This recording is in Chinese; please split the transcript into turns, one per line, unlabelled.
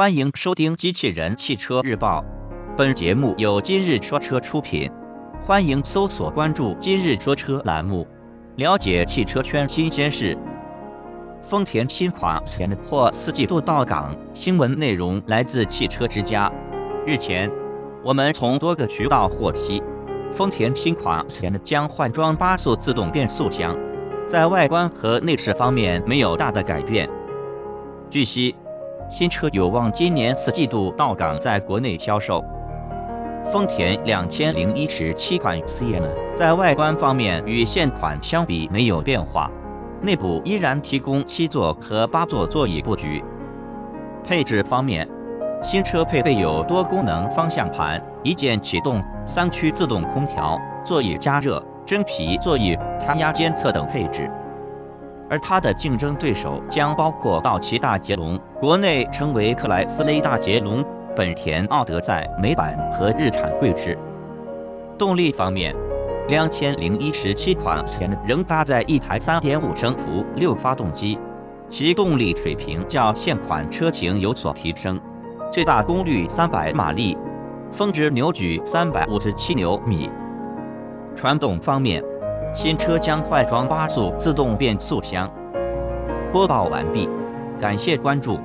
欢迎收听《机器人汽车日报》，本节目由今日说车出品。欢迎搜索关注“今日说车”栏目，了解汽车圈新鲜事。丰田新款 Sienna 或四季度到港，新闻内容来自汽车之家。日前，我们从多个渠道获悉，丰田新款 Sienna 将换装八速自动变速箱，在外观和内饰方面没有大的改变。据悉。新车有望今年四季度到港，在国内销售。丰田两千零一十七款 Sienna 在外观方面与现款相比没有变化，内部依然提供七座和八座座椅布局。配置方面，新车配备有多功能方向盘、一键启动、三区自动空调、座椅加热、真皮座椅、胎压监测等配置。而它的竞争对手将包括道奇大捷龙、国内称为克莱斯勒大捷龙、本田奥德赛、美版和日产贵志。动力方面，两千零一十七款仍搭载一台三点五升伏六发动机，其动力水平较现款车型有所提升，最大功率三百马力，峰值扭矩三百五十七牛米。传动方面。新车将快装八速自动变速箱。播报完毕，感谢关注。